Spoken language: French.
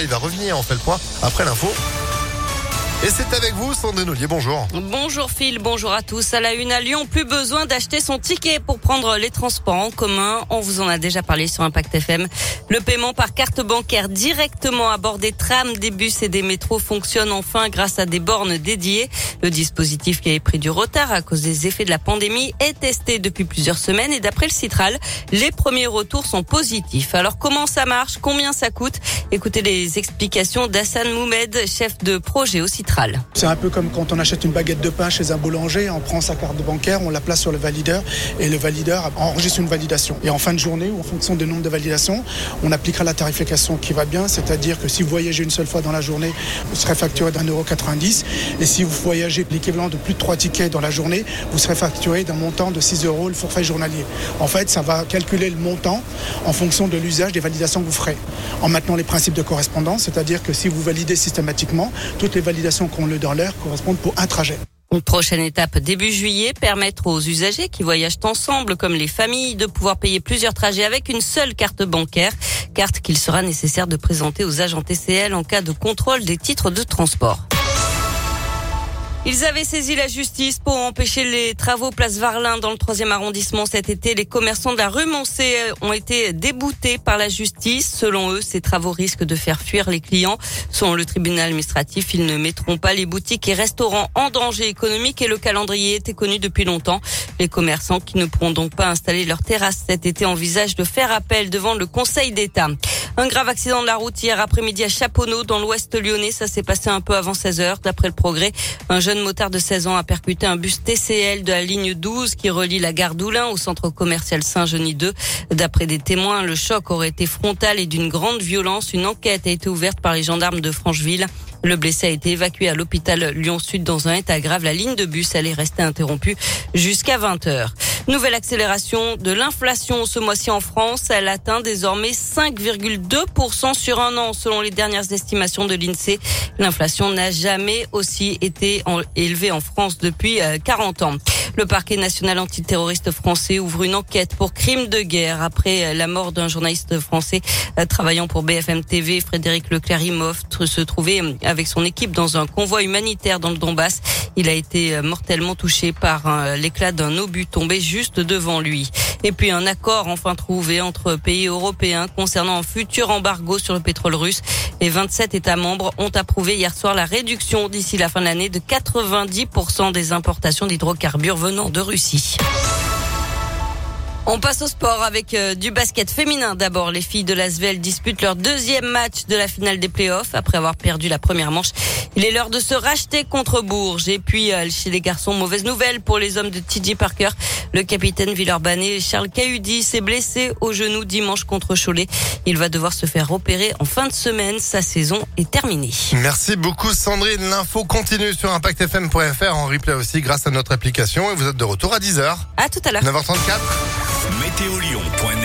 Il va revenir, on fait le point après l'info. Et c'est avec vous, Sandrine Ollier, bonjour. Bonjour Phil, bonjour à tous. À la une à Lyon, plus besoin d'acheter son ticket pour prendre les transports en commun. On vous en a déjà parlé sur Impact FM. Le paiement par carte bancaire directement à bord des trams, des bus et des métros fonctionne enfin grâce à des bornes dédiées. Le dispositif qui avait pris du retard à cause des effets de la pandémie est testé depuis plusieurs semaines et d'après le Citral, les premiers retours sont positifs. Alors comment ça marche? Combien ça coûte? Écoutez les explications d'Hassan Moumed, chef de projet au Citral. C'est un peu comme quand on achète une baguette de pain chez un boulanger, on prend sa carte bancaire, on la place sur le valideur et le valideur enregistre une validation. Et en fin de journée ou en fonction du nombre de validations, on appliquera la tarification qui va bien, c'est-à-dire que si vous voyagez une seule fois dans la journée, vous serez facturé d'un euro 90 et si vous voyagez l'équivalent de plus de trois tickets dans la journée, vous serez facturé d'un montant de 6 euros le forfait journalier. En fait, ça va calculer le montant en fonction de l'usage des validations que vous ferez. En maintenant les principes de correspondance, c'est-à-dire que si vous validez systématiquement, toutes les validations qu'on le dans l'air correspondent pour un trajet. Une prochaine étape début juillet, permettre aux usagers qui voyagent ensemble, comme les familles, de pouvoir payer plusieurs trajets avec une seule carte bancaire, carte qu'il sera nécessaire de présenter aux agents TCL en cas de contrôle des titres de transport. Ils avaient saisi la justice pour empêcher les travaux place Varlin dans le troisième arrondissement cet été. Les commerçants de la rue Moncé ont été déboutés par la justice. Selon eux, ces travaux risquent de faire fuir les clients. Selon le tribunal administratif, ils ne mettront pas les boutiques et restaurants en danger économique et le calendrier était connu depuis longtemps. Les commerçants qui ne pourront donc pas installer leur terrasse cet été envisagent de faire appel devant le Conseil d'État. Un grave accident de la route hier après-midi à Chaponneau dans l'ouest lyonnais. Ça s'est passé un peu avant 16 heures. D'après le progrès, un jeune motard de 16 ans a percuté un bus TCL de la ligne 12 qui relie la gare d'Oulin au centre commercial Saint-Genis 2. D'après des témoins, le choc aurait été frontal et d'une grande violence. Une enquête a été ouverte par les gendarmes de Francheville. Le blessé a été évacué à l'hôpital Lyon-Sud dans un état grave. La ligne de bus allait rester interrompue jusqu'à 20 heures. Nouvelle accélération de l'inflation ce mois-ci en France. Elle atteint désormais 5,2% sur un an selon les dernières estimations de l'INSEE. L'inflation n'a jamais aussi été élevée en France depuis 40 euh, ans. Le parquet national antiterroriste français ouvre une enquête pour crime de guerre après la mort d'un journaliste français euh, travaillant pour BFM TV. Frédéric Leclerc-Imhoff se trouvait avec son équipe dans un convoi humanitaire dans le Donbass. Il a été euh, mortellement touché par euh, l'éclat d'un obus tombé juste devant lui. Et puis un accord enfin trouvé entre pays européens concernant un futur embargo sur le pétrole russe. Les 27 États membres ont approuvé hier soir la réduction d'ici la fin de l'année de 90% des importations d'hydrocarbures venant de Russie. On passe au sport avec euh, du basket féminin. D'abord, les filles de l'Asvel disputent leur deuxième match de la finale des playoffs après avoir perdu la première manche. Il est l'heure de se racheter contre Bourges. Et puis, euh, chez les garçons, mauvaise nouvelle pour les hommes de TJ Parker. Le capitaine Villeurbanne, Charles Cahudi, s'est blessé au genou dimanche contre Cholet. Il va devoir se faire opérer en fin de semaine. Sa saison est terminée. Merci beaucoup Sandrine. L'info continue sur impactfm.fr en replay aussi grâce à notre application. Et vous êtes de retour à 10h. À tout à l'heure. 9h34. Météolion.net